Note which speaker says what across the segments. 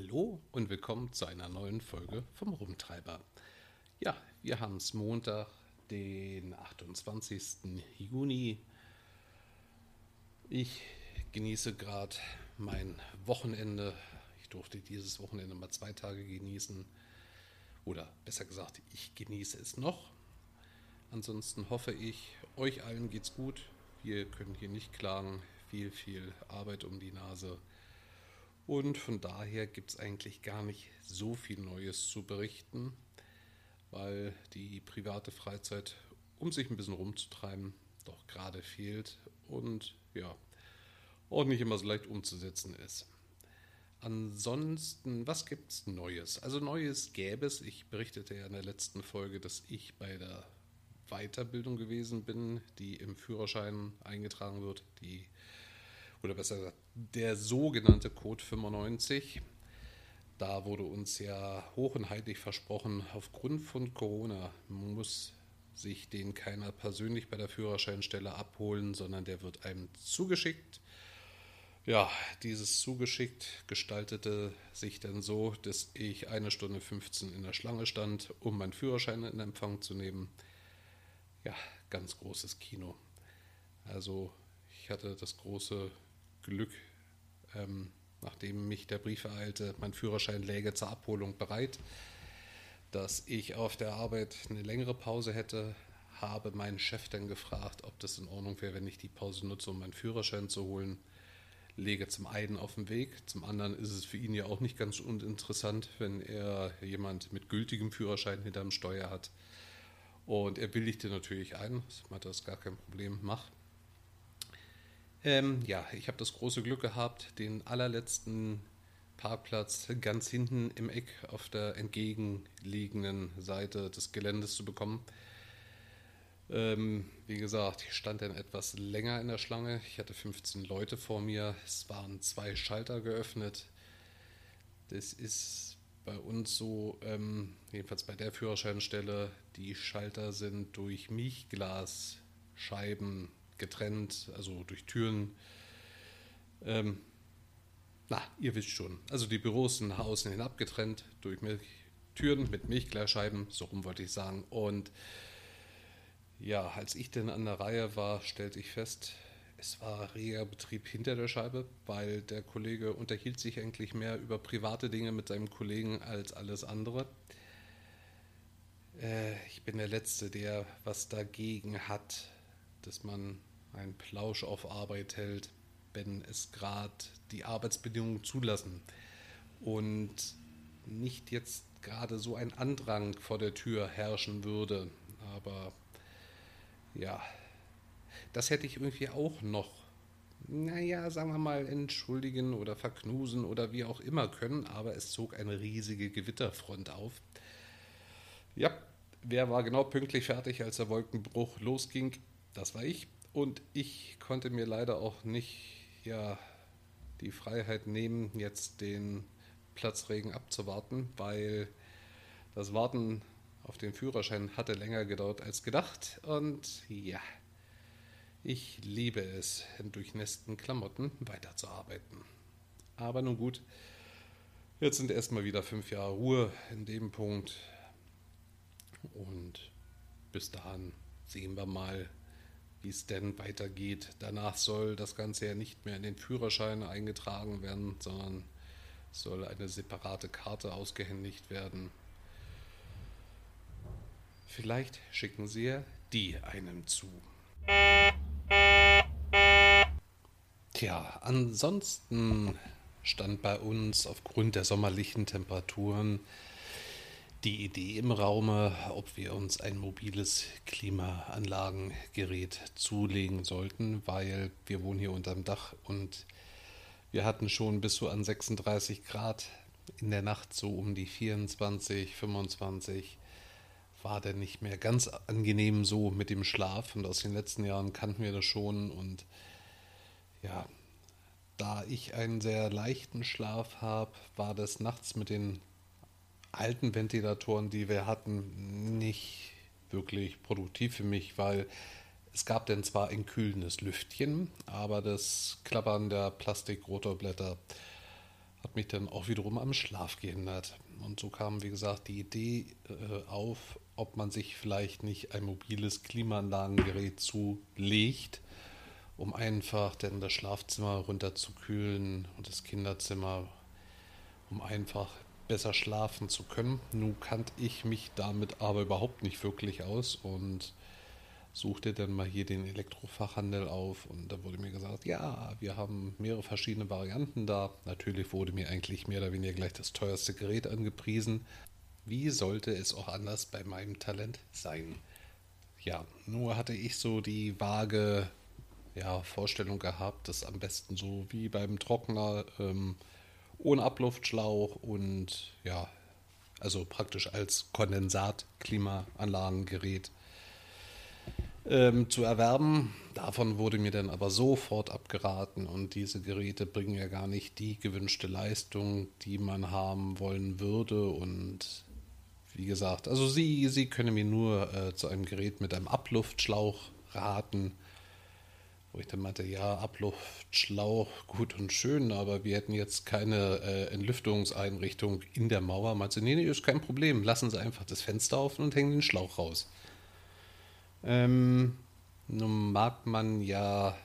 Speaker 1: Hallo und willkommen zu einer neuen Folge vom Rumtreiber. Ja, wir haben es Montag, den 28. Juni. Ich genieße gerade mein Wochenende. Ich durfte dieses Wochenende mal zwei Tage genießen. Oder besser gesagt, ich genieße es noch. Ansonsten hoffe ich, euch allen geht's gut. Wir können hier nicht klagen. Viel, viel Arbeit um die Nase. Und von daher gibt es eigentlich gar nicht so viel Neues zu berichten, weil die private Freizeit, um sich ein bisschen rumzutreiben, doch gerade fehlt und ja, auch nicht immer so leicht umzusetzen ist. Ansonsten, was gibt es Neues? Also Neues gäbe es. Ich berichtete ja in der letzten Folge, dass ich bei der Weiterbildung gewesen bin, die im Führerschein eingetragen wird, die oder besser gesagt, der sogenannte Code 95. Da wurde uns ja hoch und heilig versprochen, aufgrund von Corona muss sich den keiner persönlich bei der Führerscheinstelle abholen, sondern der wird einem zugeschickt. Ja, dieses zugeschickt gestaltete sich dann so, dass ich eine Stunde 15 in der Schlange stand, um meinen Führerschein in Empfang zu nehmen. Ja, ganz großes Kino. Also ich hatte das große Glück, ähm, nachdem mich der Brief ereilte, mein Führerschein läge zur Abholung bereit, dass ich auf der Arbeit eine längere Pause hätte, habe meinen Chef dann gefragt, ob das in Ordnung wäre, wenn ich die Pause nutze, um meinen Führerschein zu holen. Lege zum einen auf den Weg, zum anderen ist es für ihn ja auch nicht ganz uninteressant, wenn er jemand mit gültigem Führerschein hinterm Steuer hat. Und er billigte natürlich ein, das ist gar kein Problem, mach. Ähm, ja, ich habe das große Glück gehabt, den allerletzten Parkplatz ganz hinten im Eck auf der entgegenliegenden Seite des Geländes zu bekommen. Ähm, wie gesagt, ich stand dann etwas länger in der Schlange. Ich hatte 15 Leute vor mir. Es waren zwei Schalter geöffnet. Das ist bei uns so, ähm, jedenfalls bei der Führerscheinstelle, die Schalter sind durch Milchglasscheiben getrennt, also durch Türen. Ähm, na, ihr wisst schon. Also die Büros sind nach außen hin abgetrennt durch Milch, Türen mit Milchglasscheiben, so rum wollte ich sagen. Und ja, als ich denn an der Reihe war, stellte ich fest, es war reger Betrieb hinter der Scheibe, weil der Kollege unterhielt sich eigentlich mehr über private Dinge mit seinem Kollegen als alles andere. Äh, ich bin der Letzte, der was dagegen hat, dass man einen Plausch auf Arbeit hält, wenn es gerade die Arbeitsbedingungen zulassen und nicht jetzt gerade so ein Andrang vor der Tür herrschen würde. Aber ja, das hätte ich irgendwie auch noch, naja, sagen wir mal, entschuldigen oder verknusen oder wie auch immer können, aber es zog eine riesige Gewitterfront auf. Ja, wer war genau pünktlich fertig, als der Wolkenbruch losging? Das war ich. Und ich konnte mir leider auch nicht ja, die Freiheit nehmen, jetzt den Platzregen abzuwarten, weil das Warten auf den Führerschein hatte länger gedauert als gedacht. Und ja, ich liebe es, in durchnässten Klamotten weiterzuarbeiten. Aber nun gut, jetzt sind erstmal wieder fünf Jahre Ruhe in dem Punkt. Und bis dahin sehen wir mal, wie es denn weitergeht. Danach soll das Ganze ja nicht mehr in den Führerschein eingetragen werden, sondern soll eine separate Karte ausgehändigt werden. Vielleicht schicken sie ja die einem zu. Tja, ansonsten stand bei uns aufgrund der sommerlichen Temperaturen die Idee im Raume, ob wir uns ein mobiles Klimaanlagengerät zulegen sollten, weil wir wohnen hier unterm Dach und wir hatten schon bis so an 36 Grad in der Nacht so um die 24, 25 war der nicht mehr ganz angenehm so mit dem Schlaf und aus den letzten Jahren kannten wir das schon und ja, da ich einen sehr leichten Schlaf habe, war das nachts mit den alten Ventilatoren, die wir hatten, nicht wirklich produktiv für mich, weil es gab denn zwar ein kühlendes Lüftchen, aber das Klappern der Plastikrotorblätter hat mich dann auch wiederum am Schlaf gehindert. Und so kam, wie gesagt, die Idee äh, auf, ob man sich vielleicht nicht ein mobiles Klimaanlagengerät zulegt, um einfach denn das Schlafzimmer runterzukühlen und das Kinderzimmer, um einfach besser schlafen zu können. Nun kannte ich mich damit aber überhaupt nicht wirklich aus und suchte dann mal hier den Elektrofachhandel auf und da wurde mir gesagt, ja, wir haben mehrere verschiedene Varianten da. Natürlich wurde mir eigentlich mehr oder weniger gleich das teuerste Gerät angepriesen. Wie sollte es auch anders bei meinem Talent sein? Ja, nur hatte ich so die vage ja, Vorstellung gehabt, dass am besten so wie beim Trockner ähm, ohne Abluftschlauch und ja, also praktisch als Kondensat-Klimaanlagengerät ähm, zu erwerben. Davon wurde mir dann aber sofort abgeraten und diese Geräte bringen ja gar nicht die gewünschte Leistung, die man haben wollen würde. Und wie gesagt, also Sie, Sie können mir nur äh, zu einem Gerät mit einem Abluftschlauch raten. Wo ich dann meinte, ja, Abluftschlauch, gut und schön, aber wir hätten jetzt keine äh, Entlüftungseinrichtung in der Mauer. Meinte, nee, nee, ist kein Problem. Lassen Sie einfach das Fenster offen und hängen den Schlauch raus. Ähm, nun mag man ja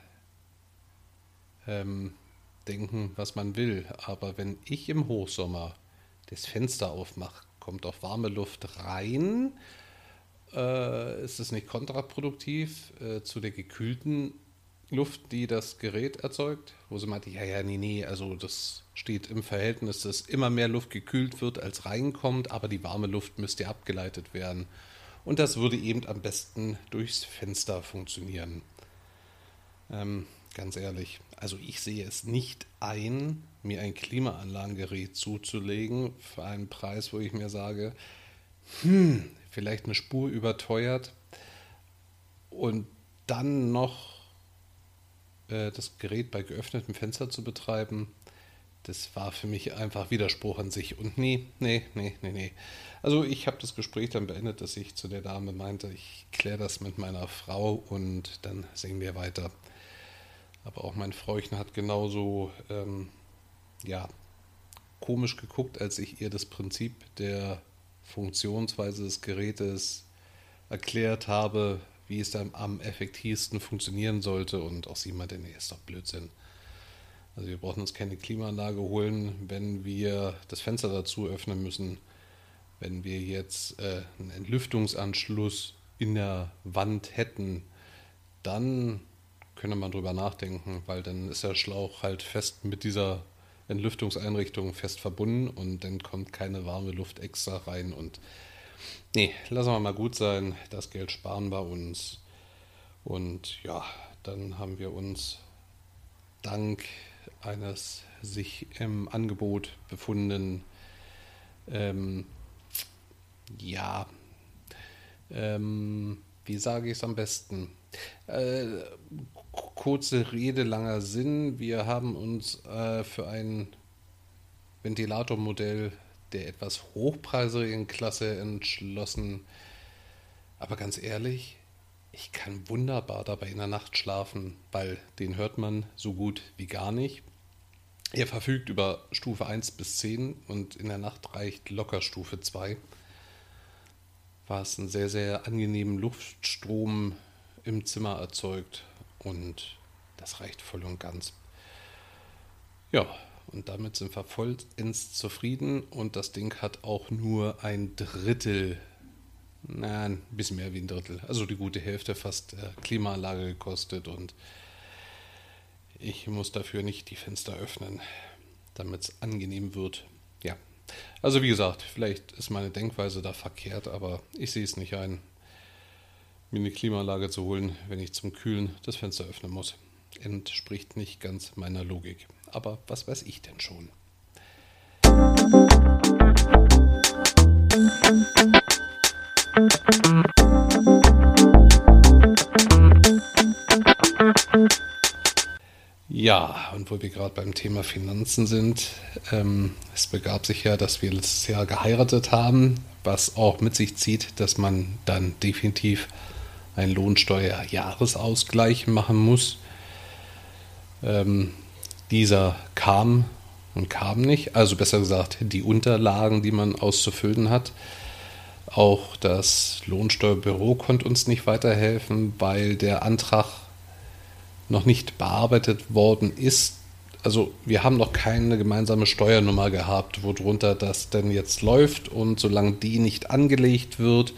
Speaker 1: ähm, denken, was man will, aber wenn ich im Hochsommer das Fenster aufmache, kommt auch warme Luft rein. Äh, ist es nicht kontraproduktiv äh, zu der gekühlten Luft, die das Gerät erzeugt? Wo sie meinte, ja, ja, nee, nee, also das steht im Verhältnis, dass immer mehr Luft gekühlt wird, als reinkommt, aber die warme Luft müsste abgeleitet werden. Und das würde eben am besten durchs Fenster funktionieren. Ähm, ganz ehrlich, also ich sehe es nicht ein, mir ein Klimaanlagengerät zuzulegen für einen Preis, wo ich mir sage, hm, vielleicht eine Spur überteuert und dann noch äh, das Gerät bei geöffnetem Fenster zu betreiben, das war für mich einfach Widerspruch an sich. Und nee, nee, nee, nee, nee. Also ich habe das Gespräch dann beendet, dass ich zu der Dame meinte, ich kläre das mit meiner Frau und dann singen wir weiter. Aber auch mein Fräuchen hat genauso, ähm, ja, komisch geguckt, als ich ihr das Prinzip der Funktionsweise des Gerätes erklärt habe, wie es dann am effektivsten funktionieren sollte. Und auch sie meinte, nee, ist doch Blödsinn. Also wir brauchen uns keine Klimaanlage holen, wenn wir das Fenster dazu öffnen müssen wenn wir jetzt äh, einen Entlüftungsanschluss in der Wand hätten, dann könnte man drüber nachdenken, weil dann ist der Schlauch halt fest mit dieser Entlüftungseinrichtung fest verbunden und dann kommt keine warme Luft extra rein und nee, lassen wir mal gut sein, das Geld sparen wir uns und ja, dann haben wir uns dank eines sich im Angebot befundenen ähm, ja, ähm, wie sage ich es am besten? Äh, kurze Rede, langer Sinn. Wir haben uns äh, für ein Ventilatormodell der etwas hochpreisigen Klasse entschlossen. Aber ganz ehrlich, ich kann wunderbar dabei in der Nacht schlafen, weil den hört man so gut wie gar nicht. Er verfügt über Stufe 1 bis 10 und in der Nacht reicht locker Stufe 2 was einen sehr, sehr angenehmen Luftstrom im Zimmer erzeugt und das reicht voll und ganz. Ja, und damit sind wir vollends zufrieden und das Ding hat auch nur ein Drittel, na, ein bisschen mehr wie ein Drittel, also die gute Hälfte fast äh, Klimaanlage gekostet und ich muss dafür nicht die Fenster öffnen, damit es angenehm wird. Ja, also wie gesagt, vielleicht ist meine Denkweise da verkehrt, aber ich sehe es nicht ein, mir eine Klimaanlage zu holen, wenn ich zum Kühlen das Fenster öffnen muss. Entspricht nicht ganz meiner Logik. Aber was weiß ich denn schon? Ja, und wo wir gerade beim Thema Finanzen sind, ähm, es begab sich ja, dass wir letztes Jahr geheiratet haben, was auch mit sich zieht, dass man dann definitiv einen Lohnsteuerjahresausgleich machen muss. Ähm, dieser kam und kam nicht. Also besser gesagt, die Unterlagen, die man auszufüllen hat. Auch das Lohnsteuerbüro konnte uns nicht weiterhelfen, weil der Antrag noch nicht bearbeitet worden ist. Also wir haben noch keine gemeinsame Steuernummer gehabt, worunter das denn jetzt läuft. Und solange die nicht angelegt wird,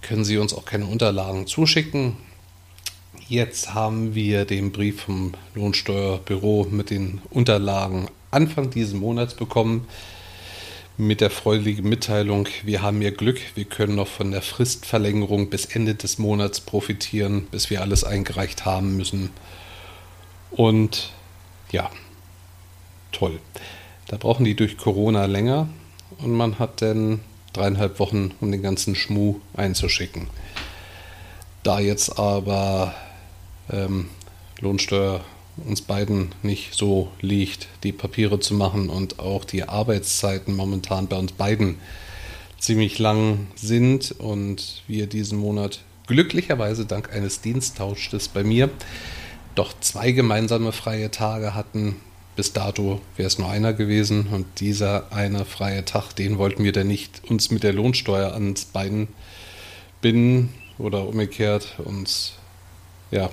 Speaker 1: können Sie uns auch keine Unterlagen zuschicken. Jetzt haben wir den Brief vom Lohnsteuerbüro mit den Unterlagen Anfang dieses Monats bekommen mit der freudigen Mitteilung, wir haben ja Glück, wir können noch von der Fristverlängerung bis Ende des Monats profitieren, bis wir alles eingereicht haben müssen. Und ja, toll. Da brauchen die durch Corona länger und man hat dann dreieinhalb Wochen, um den ganzen Schmuh einzuschicken. Da jetzt aber ähm, Lohnsteuer uns beiden nicht so liegt, die Papiere zu machen und auch die Arbeitszeiten momentan bei uns beiden ziemlich lang sind und wir diesen Monat glücklicherweise dank eines Diensttauschs bei mir doch zwei gemeinsame freie Tage hatten. Bis dato wäre es nur einer gewesen und dieser eine freie Tag, den wollten wir dann nicht uns mit der Lohnsteuer ans Bein binden oder umgekehrt uns ja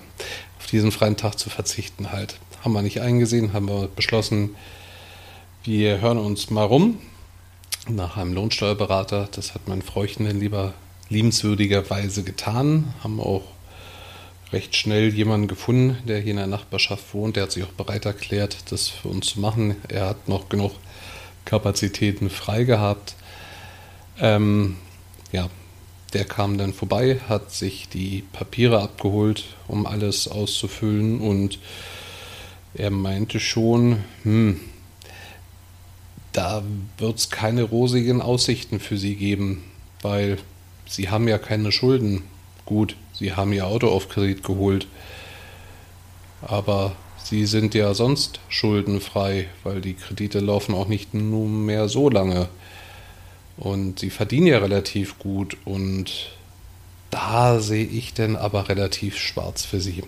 Speaker 1: auf diesen freien Tag zu verzichten halt. Haben wir nicht eingesehen, haben wir beschlossen, wir hören uns mal rum nach einem Lohnsteuerberater. Das hat mein Fräuchen dann lieber liebenswürdigerweise getan. Haben auch recht schnell jemanden gefunden, der hier in der Nachbarschaft wohnt. Der hat sich auch bereit erklärt, das für uns zu machen. Er hat noch genug Kapazitäten frei gehabt. Ähm, ja, der kam dann vorbei, hat sich die Papiere abgeholt, um alles auszufüllen und er meinte schon, hm, da wird es keine rosigen Aussichten für sie geben, weil sie haben ja keine Schulden. Gut, sie haben ihr Auto auf Kredit geholt, aber sie sind ja sonst schuldenfrei, weil die Kredite laufen auch nicht nur mehr so lange. Und sie verdienen ja relativ gut und da sehe ich denn aber relativ schwarz für sie.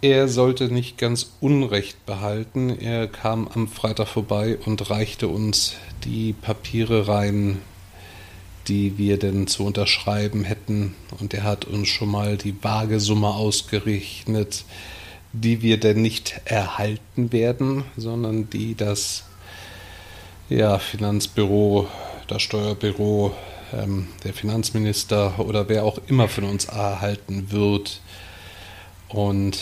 Speaker 1: Er sollte nicht ganz Unrecht behalten. Er kam am Freitag vorbei und reichte uns die Papiere rein, die wir denn zu unterschreiben hätten. Und er hat uns schon mal die Wagesumme ausgerechnet, die wir denn nicht erhalten werden, sondern die das ja, Finanzbüro, das Steuerbüro, ähm, der Finanzminister oder wer auch immer von uns erhalten wird. Und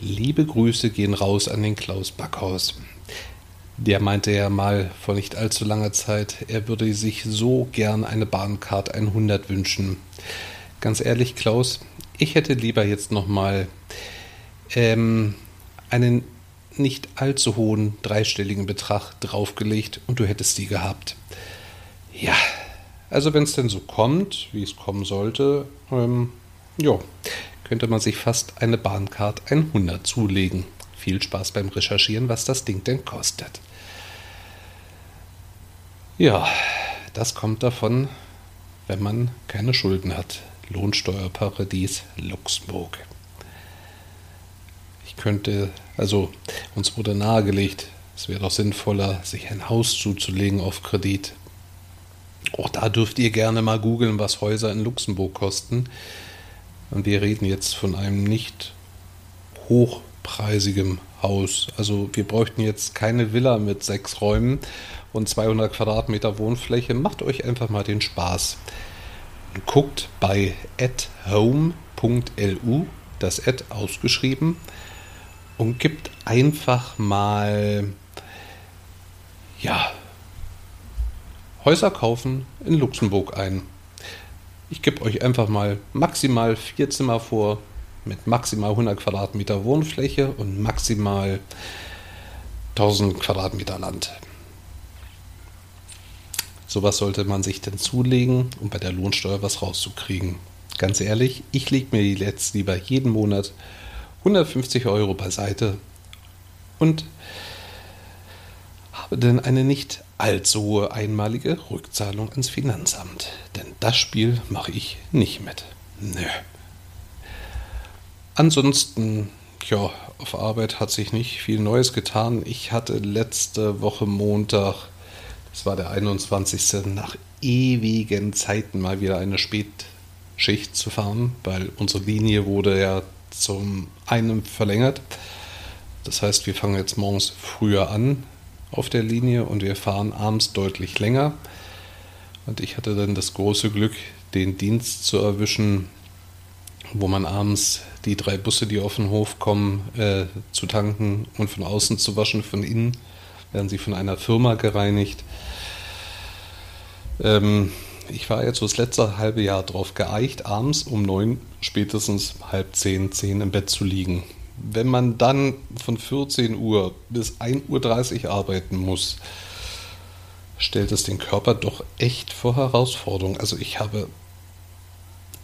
Speaker 1: liebe Grüße gehen raus an den Klaus Backhaus. Der meinte ja mal vor nicht allzu langer Zeit, er würde sich so gern eine Bahncard 100 wünschen. Ganz ehrlich, Klaus, ich hätte lieber jetzt nochmal ähm, einen nicht allzu hohen dreistelligen Betrag draufgelegt und du hättest die gehabt. Ja, also wenn es denn so kommt, wie es kommen sollte, ähm, ja, könnte man sich fast eine Bahncard 100 zulegen. Viel Spaß beim Recherchieren, was das Ding denn kostet. Ja, das kommt davon, wenn man keine Schulden hat. Lohnsteuerparadies Luxemburg. Ich könnte, also uns wurde nahegelegt, es wäre doch sinnvoller, sich ein Haus zuzulegen auf Kredit. Auch da dürft ihr gerne mal googeln, was Häuser in Luxemburg kosten. Und wir reden jetzt von einem nicht hochpreisigem Haus. Also wir bräuchten jetzt keine Villa mit sechs Räumen und 200 Quadratmeter Wohnfläche. Macht euch einfach mal den Spaß. Guckt bei athome.lu, das Ad ausgeschrieben, und gibt einfach mal, ja, Häuser kaufen in Luxemburg ein. Ich gebe euch einfach mal maximal vier Zimmer vor mit maximal 100 Quadratmeter Wohnfläche und maximal 1000 Quadratmeter Land. Sowas sollte man sich denn zulegen, um bei der Lohnsteuer was rauszukriegen. Ganz ehrlich, ich lege mir jetzt lieber jeden Monat 150 Euro beiseite und habe dann eine nicht allzu hohe einmalige Rückzahlung ans Finanzamt. Denn das Spiel mache ich nicht mit. Nö. Ansonsten, ja, auf Arbeit hat sich nicht viel Neues getan. Ich hatte letzte Woche Montag, das war der 21. nach ewigen Zeiten mal wieder eine Spätschicht zu fahren, weil unsere Linie wurde ja zum einen verlängert. Das heißt, wir fangen jetzt morgens früher an auf der Linie und wir fahren abends deutlich länger. Und ich hatte dann das große Glück, den Dienst zu erwischen, wo man abends die drei Busse, die auf den Hof kommen, äh, zu tanken und von außen zu waschen. Von innen werden sie von einer Firma gereinigt. Ähm, ich war jetzt so das letzte halbe Jahr darauf geeicht, abends um neun, spätestens halb zehn, zehn im Bett zu liegen. Wenn man dann von 14 Uhr bis 1.30 Uhr arbeiten muss, stellt es den Körper doch echt vor Herausforderungen. Also ich habe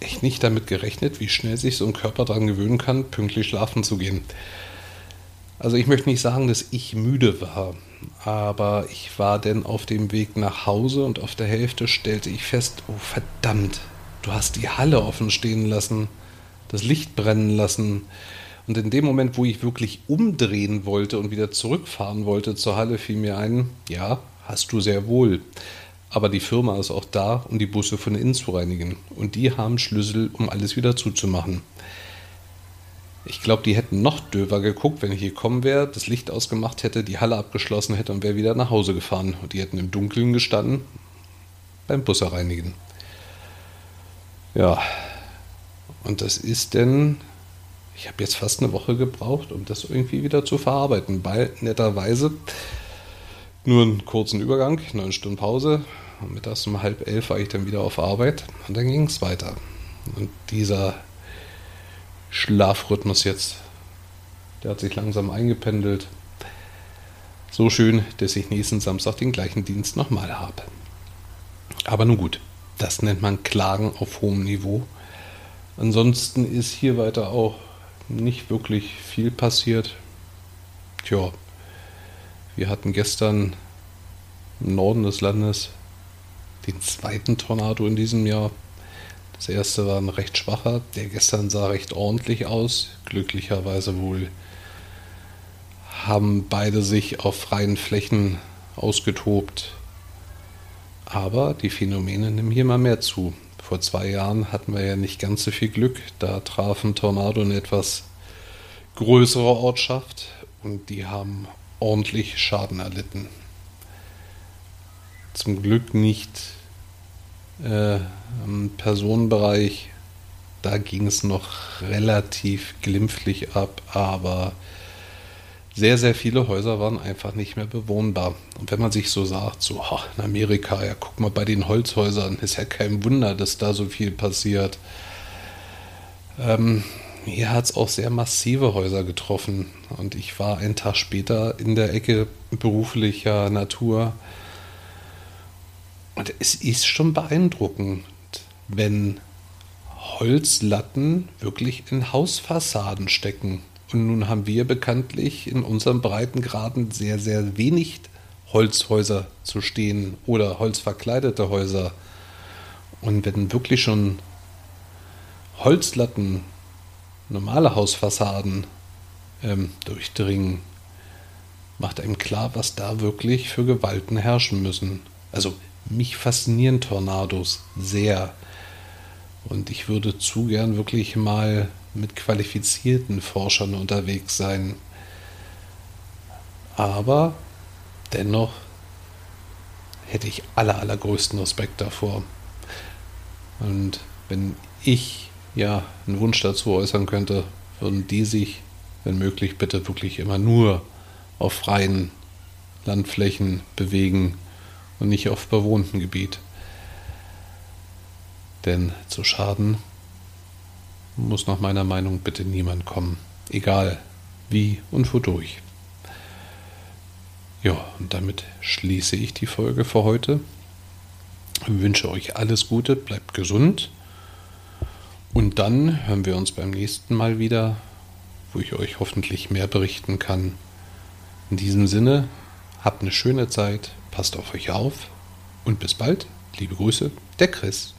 Speaker 1: echt nicht damit gerechnet, wie schnell sich so ein Körper daran gewöhnen kann, pünktlich schlafen zu gehen. Also ich möchte nicht sagen, dass ich müde war, aber ich war denn auf dem Weg nach Hause und auf der Hälfte stellte ich fest, oh verdammt, du hast die Halle offen stehen lassen, das Licht brennen lassen. Und in dem Moment, wo ich wirklich umdrehen wollte und wieder zurückfahren wollte zur Halle, fiel mir ein, ja, hast du sehr wohl. Aber die Firma ist auch da, um die Busse von innen zu reinigen. Und die haben Schlüssel, um alles wieder zuzumachen. Ich glaube, die hätten noch döver geguckt, wenn ich gekommen wäre, das Licht ausgemacht hätte, die Halle abgeschlossen hätte und wäre wieder nach Hause gefahren. Und die hätten im Dunkeln gestanden beim Busse reinigen. Ja, und das ist denn, ich habe jetzt fast eine Woche gebraucht, um das irgendwie wieder zu verarbeiten, weil netterweise nur einen kurzen Übergang, neun Stunden Pause. Und mittags um halb elf war ich dann wieder auf Arbeit und dann ging es weiter. Und dieser Schlafrhythmus jetzt, der hat sich langsam eingependelt. So schön, dass ich nächsten Samstag den gleichen Dienst nochmal habe. Aber nun gut, das nennt man Klagen auf hohem Niveau. Ansonsten ist hier weiter auch nicht wirklich viel passiert. Tja, wir hatten gestern im Norden des Landes den zweiten Tornado in diesem Jahr. Das erste war ein recht schwacher, der gestern sah recht ordentlich aus. Glücklicherweise wohl haben beide sich auf freien Flächen ausgetobt. Aber die Phänomene nehmen hier mal mehr zu. Vor zwei Jahren hatten wir ja nicht ganz so viel Glück. Da traf ein Tornado eine etwas größere Ortschaft und die haben ordentlich Schaden erlitten. Zum Glück nicht äh, im Personenbereich. Da ging es noch relativ glimpflich ab, aber sehr, sehr viele Häuser waren einfach nicht mehr bewohnbar. Und wenn man sich so sagt, so ach, in Amerika, ja, guck mal bei den Holzhäusern, ist ja kein Wunder, dass da so viel passiert. Ähm, hier hat es auch sehr massive Häuser getroffen. Und ich war einen Tag später in der Ecke beruflicher Natur. Und es ist schon beeindruckend, wenn Holzlatten wirklich in Hausfassaden stecken. Und nun haben wir bekanntlich in unserem Breitengraden sehr, sehr wenig Holzhäuser zu stehen oder holzverkleidete Häuser. Und wenn wirklich schon Holzlatten normale Hausfassaden ähm, durchdringen, macht einem klar, was da wirklich für Gewalten herrschen müssen. Also mich faszinieren Tornados sehr. Und ich würde zu gern wirklich mal mit qualifizierten Forschern unterwegs sein. Aber dennoch hätte ich aller, allergrößten Respekt davor. Und wenn ich ja einen Wunsch dazu äußern könnte, würden die sich, wenn möglich, bitte wirklich immer nur auf freien Landflächen bewegen und nicht auf bewohntem Gebiet. Denn zu Schaden muss nach meiner Meinung bitte niemand kommen, egal wie und wodurch. Ja, und damit schließe ich die Folge für heute. Ich wünsche euch alles Gute, bleibt gesund und dann hören wir uns beim nächsten Mal wieder, wo ich euch hoffentlich mehr berichten kann. In diesem Sinne, habt eine schöne Zeit, passt auf euch auf und bis bald. Liebe Grüße, der Chris.